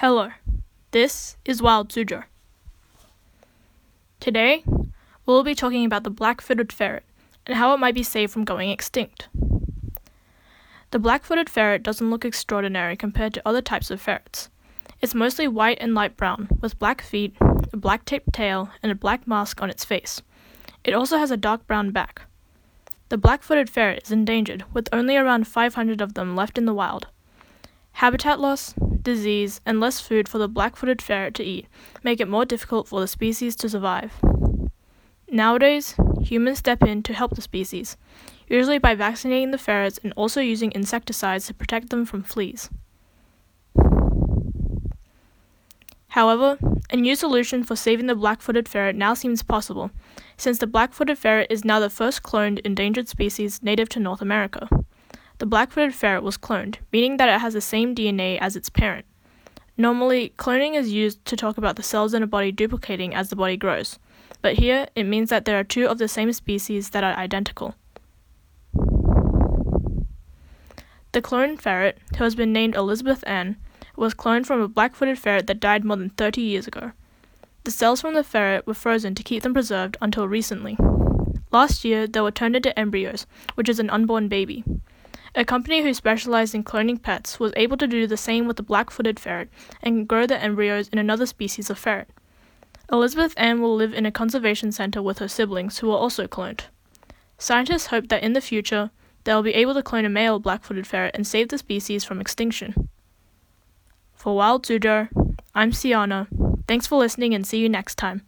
Hello, this is Wild Suzhou. Today, we'll be talking about the black footed ferret and how it might be saved from going extinct. The black footed ferret doesn't look extraordinary compared to other types of ferrets. It's mostly white and light brown, with black feet, a black taped tail, and a black mask on its face. It also has a dark brown back. The black footed ferret is endangered, with only around 500 of them left in the wild. Habitat loss, disease, and less food for the black footed ferret to eat make it more difficult for the species to survive. Nowadays, humans step in to help the species, usually by vaccinating the ferrets and also using insecticides to protect them from fleas. However, a new solution for saving the black footed ferret now seems possible, since the black footed ferret is now the first cloned endangered species native to North America. The black footed ferret was cloned, meaning that it has the same DNA as its parent. Normally, cloning is used to talk about the cells in a body duplicating as the body grows, but here it means that there are two of the same species that are identical. The cloned ferret, who has been named Elizabeth Ann, was cloned from a black footed ferret that died more than 30 years ago. The cells from the ferret were frozen to keep them preserved until recently. Last year, they were turned into embryos, which is an unborn baby. A company who specialized in cloning pets was able to do the same with the black footed ferret and grow the embryos in another species of ferret. Elizabeth Ann will live in a conservation center with her siblings who are also cloned. Scientists hope that in the future, they will be able to clone a male black footed ferret and save the species from extinction. For Wild Suzhou, I'm Siana. Thanks for listening and see you next time.